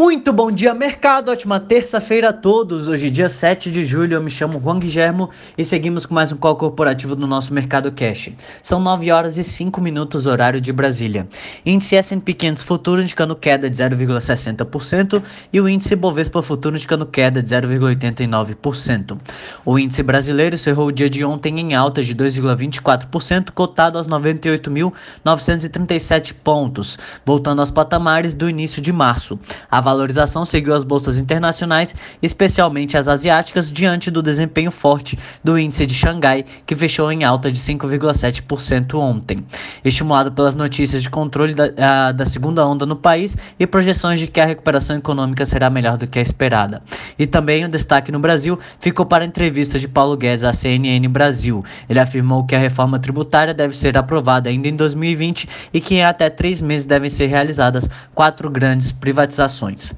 Muito bom dia, mercado. Ótima terça-feira a todos. Hoje, dia 7 de julho, eu me chamo Juan Guilhermo e seguimos com mais um call corporativo do nosso Mercado Cash. São 9 horas e 5 minutos, horário de Brasília. Índice S&P 500 futuro indicando queda de 0,60% e o índice Bovespa futuro indicando queda de 0,89%. O índice brasileiro cerrou o dia de ontem em alta de 2,24%, cotado aos 98.937 pontos, voltando aos patamares do início de março. A valorização seguiu as bolsas internacionais, especialmente as asiáticas, diante do desempenho forte do índice de Xangai, que fechou em alta de 5,7% ontem. Estimulado pelas notícias de controle da, a, da segunda onda no país e projeções de que a recuperação econômica será melhor do que a esperada. E também o destaque no Brasil ficou para a entrevista de Paulo Guedes à CNN Brasil. Ele afirmou que a reforma tributária deve ser aprovada ainda em 2020 e que em até três meses devem ser realizadas quatro grandes privatizações. words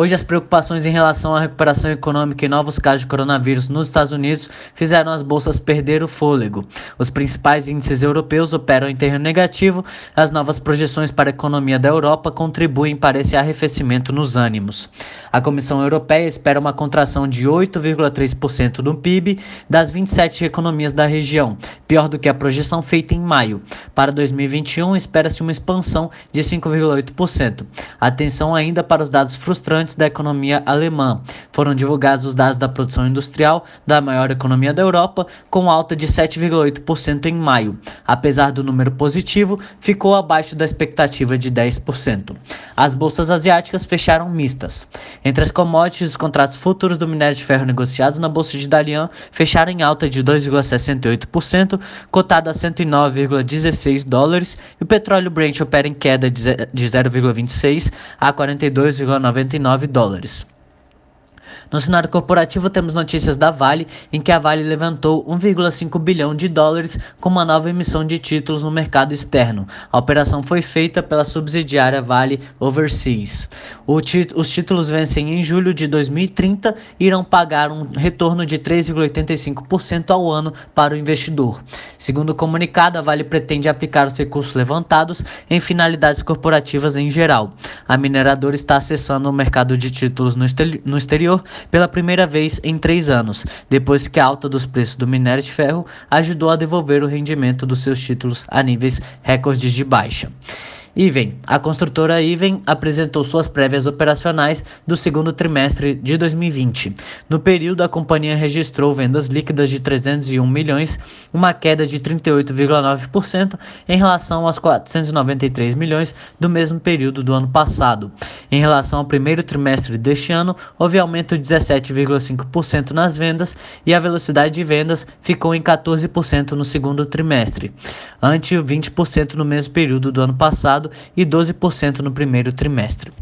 Hoje, as preocupações em relação à recuperação econômica e novos casos de coronavírus nos Estados Unidos fizeram as bolsas perder o fôlego. Os principais índices europeus operam em terreno negativo, as novas projeções para a economia da Europa contribuem para esse arrefecimento nos ânimos. A Comissão Europeia espera uma contração de 8,3% no PIB das 27 economias da região, pior do que a projeção feita em maio. Para 2021, espera-se uma expansão de 5,8%. Atenção ainda para os dados frustrantes da economia alemã. Foram divulgados os dados da produção industrial da maior economia da Europa, com alta de 7,8% em maio. Apesar do número positivo, ficou abaixo da expectativa de 10%. As bolsas asiáticas fecharam mistas. Entre as commodities, os contratos futuros do minério de ferro negociados na bolsa de Dalian fecharam em alta de 2,68%, cotado a 109,16 dólares, e o petróleo Brent opera em queda de 0,26 a 42,99 dólares. No cenário corporativo, temos notícias da Vale, em que a Vale levantou 1,5 bilhão de dólares com uma nova emissão de títulos no mercado externo. A operação foi feita pela subsidiária Vale Overseas. os títulos vencem em julho de 2030 e irão pagar um retorno de 3,85% ao ano para o investidor. Segundo o comunicado, a Vale pretende aplicar os recursos levantados em finalidades corporativas em geral. A mineradora está acessando o mercado de títulos no exterior pela primeira vez em três anos, depois que a alta dos preços do minério de ferro ajudou a devolver o rendimento dos seus títulos a níveis recordes de baixa. Iven. A construtora Iven apresentou suas prévias operacionais do segundo trimestre de 2020. No período, a companhia registrou vendas líquidas de 301 milhões, uma queda de 38,9% em relação aos 493 milhões do mesmo período do ano passado. Em relação ao primeiro trimestre deste ano, houve aumento de 17,5% nas vendas e a velocidade de vendas ficou em 14% no segundo trimestre, ante 20% no mesmo período do ano passado e 12% no primeiro trimestre.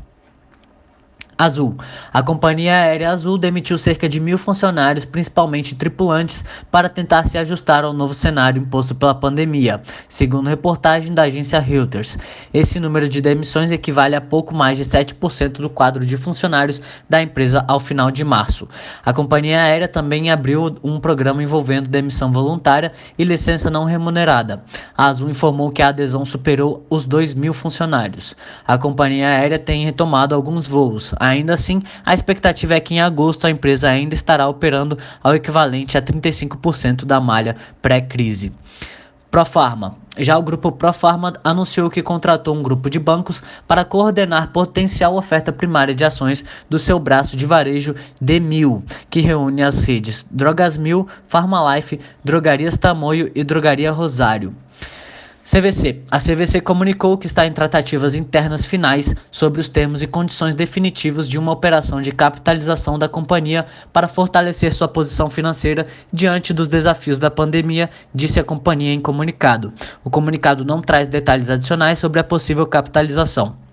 Azul. A companhia aérea Azul demitiu cerca de mil funcionários, principalmente tripulantes, para tentar se ajustar ao novo cenário imposto pela pandemia, segundo reportagem da agência Reuters. Esse número de demissões equivale a pouco mais de 7% do quadro de funcionários da empresa ao final de março. A companhia aérea também abriu um programa envolvendo demissão voluntária e licença não remunerada. A Azul informou que a adesão superou os 2 mil funcionários. A companhia aérea tem retomado alguns voos Ainda assim, a expectativa é que em agosto a empresa ainda estará operando ao equivalente a 35% da malha pré-crise. Profarma. Já o grupo Profarma anunciou que contratou um grupo de bancos para coordenar potencial oferta primária de ações do seu braço de varejo D1000, que reúne as redes Drogas Mil, Farmalife, Drogarias Tamoio e Drogaria Rosário. CVC. A CVC comunicou que está em tratativas internas finais sobre os termos e condições definitivos de uma operação de capitalização da companhia para fortalecer sua posição financeira diante dos desafios da pandemia, disse a companhia em comunicado. O comunicado não traz detalhes adicionais sobre a possível capitalização.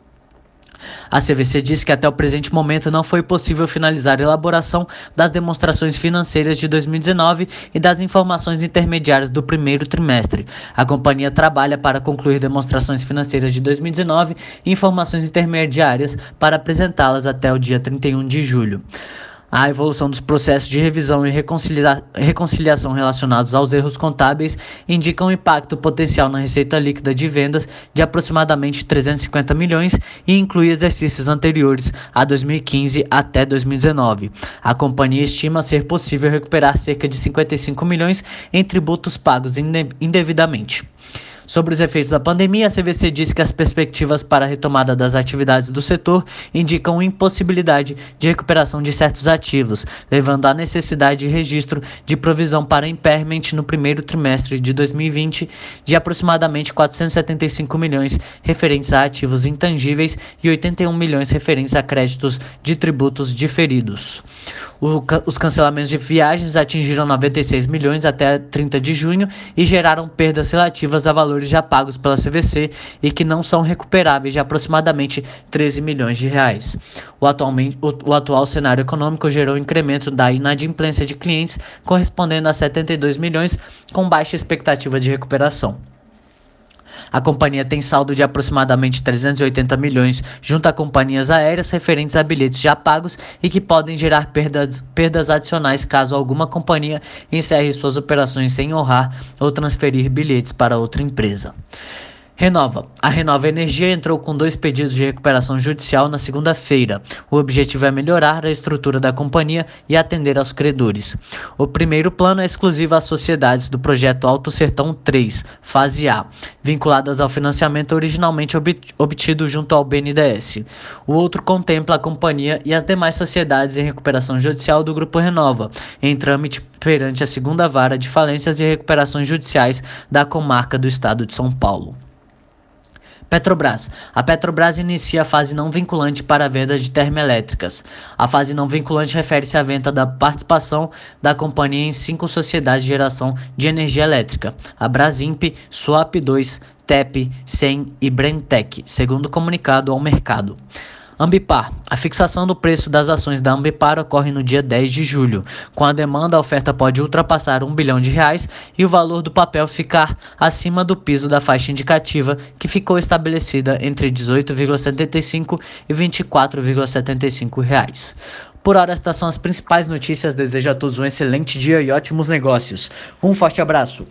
A CVC diz que até o presente momento não foi possível finalizar a elaboração das demonstrações financeiras de 2019 e das informações intermediárias do primeiro trimestre. A companhia trabalha para concluir demonstrações financeiras de 2019 e informações intermediárias para apresentá-las até o dia 31 de julho. A evolução dos processos de revisão e reconcilia reconciliação relacionados aos erros contábeis indicam um impacto potencial na receita líquida de vendas de aproximadamente 350 milhões e inclui exercícios anteriores a 2015 até 2019. A companhia estima ser possível recuperar cerca de 55 milhões em tributos pagos indevidamente. Sobre os efeitos da pandemia, a CVC disse que as perspectivas para a retomada das atividades do setor indicam impossibilidade de recuperação de certos ativos, levando à necessidade de registro de provisão para impairment no primeiro trimestre de 2020 de aproximadamente 475 milhões referentes a ativos intangíveis e 81 milhões referentes a créditos de tributos diferidos. O, os cancelamentos de viagens atingiram 96 milhões até 30 de junho e geraram perdas relativas a valores já pagos pela CVC e que não são recuperáveis de aproximadamente 13 milhões de reais. O, atualmente, o, o atual cenário econômico gerou incremento da inadimplência de clientes correspondendo a 72 milhões com baixa expectativa de recuperação. A companhia tem saldo de aproximadamente 380 milhões junto a companhias aéreas referentes a bilhetes já pagos e que podem gerar perdas, perdas adicionais caso alguma companhia encerre suas operações sem honrar ou transferir bilhetes para outra empresa. Renova. A Renova Energia entrou com dois pedidos de recuperação judicial na segunda-feira. O objetivo é melhorar a estrutura da companhia e atender aos credores. O primeiro plano é exclusivo às sociedades do projeto Alto Sertão 3, fase A, vinculadas ao financiamento originalmente obtido junto ao BNDES. O outro contempla a companhia e as demais sociedades em recuperação judicial do Grupo Renova, em trâmite perante a segunda vara de falências e recuperações judiciais da comarca do estado de São Paulo. Petrobras. A Petrobras inicia a fase não vinculante para a venda de termoelétricas. A fase não vinculante refere-se à venda da participação da companhia em cinco sociedades de geração de energia elétrica: a Brasimp, Swap 2, TEP, SEM e Brentec, segundo comunicado ao mercado. Ambipar. A fixação do preço das ações da Ambipar ocorre no dia 10 de julho. Com a demanda, a oferta pode ultrapassar um bilhão de reais e o valor do papel ficar acima do piso da faixa indicativa, que ficou estabelecida entre 18,75 e 24,75 reais. Por hora, estas são as principais notícias. Desejo a todos um excelente dia e ótimos negócios. Um forte abraço.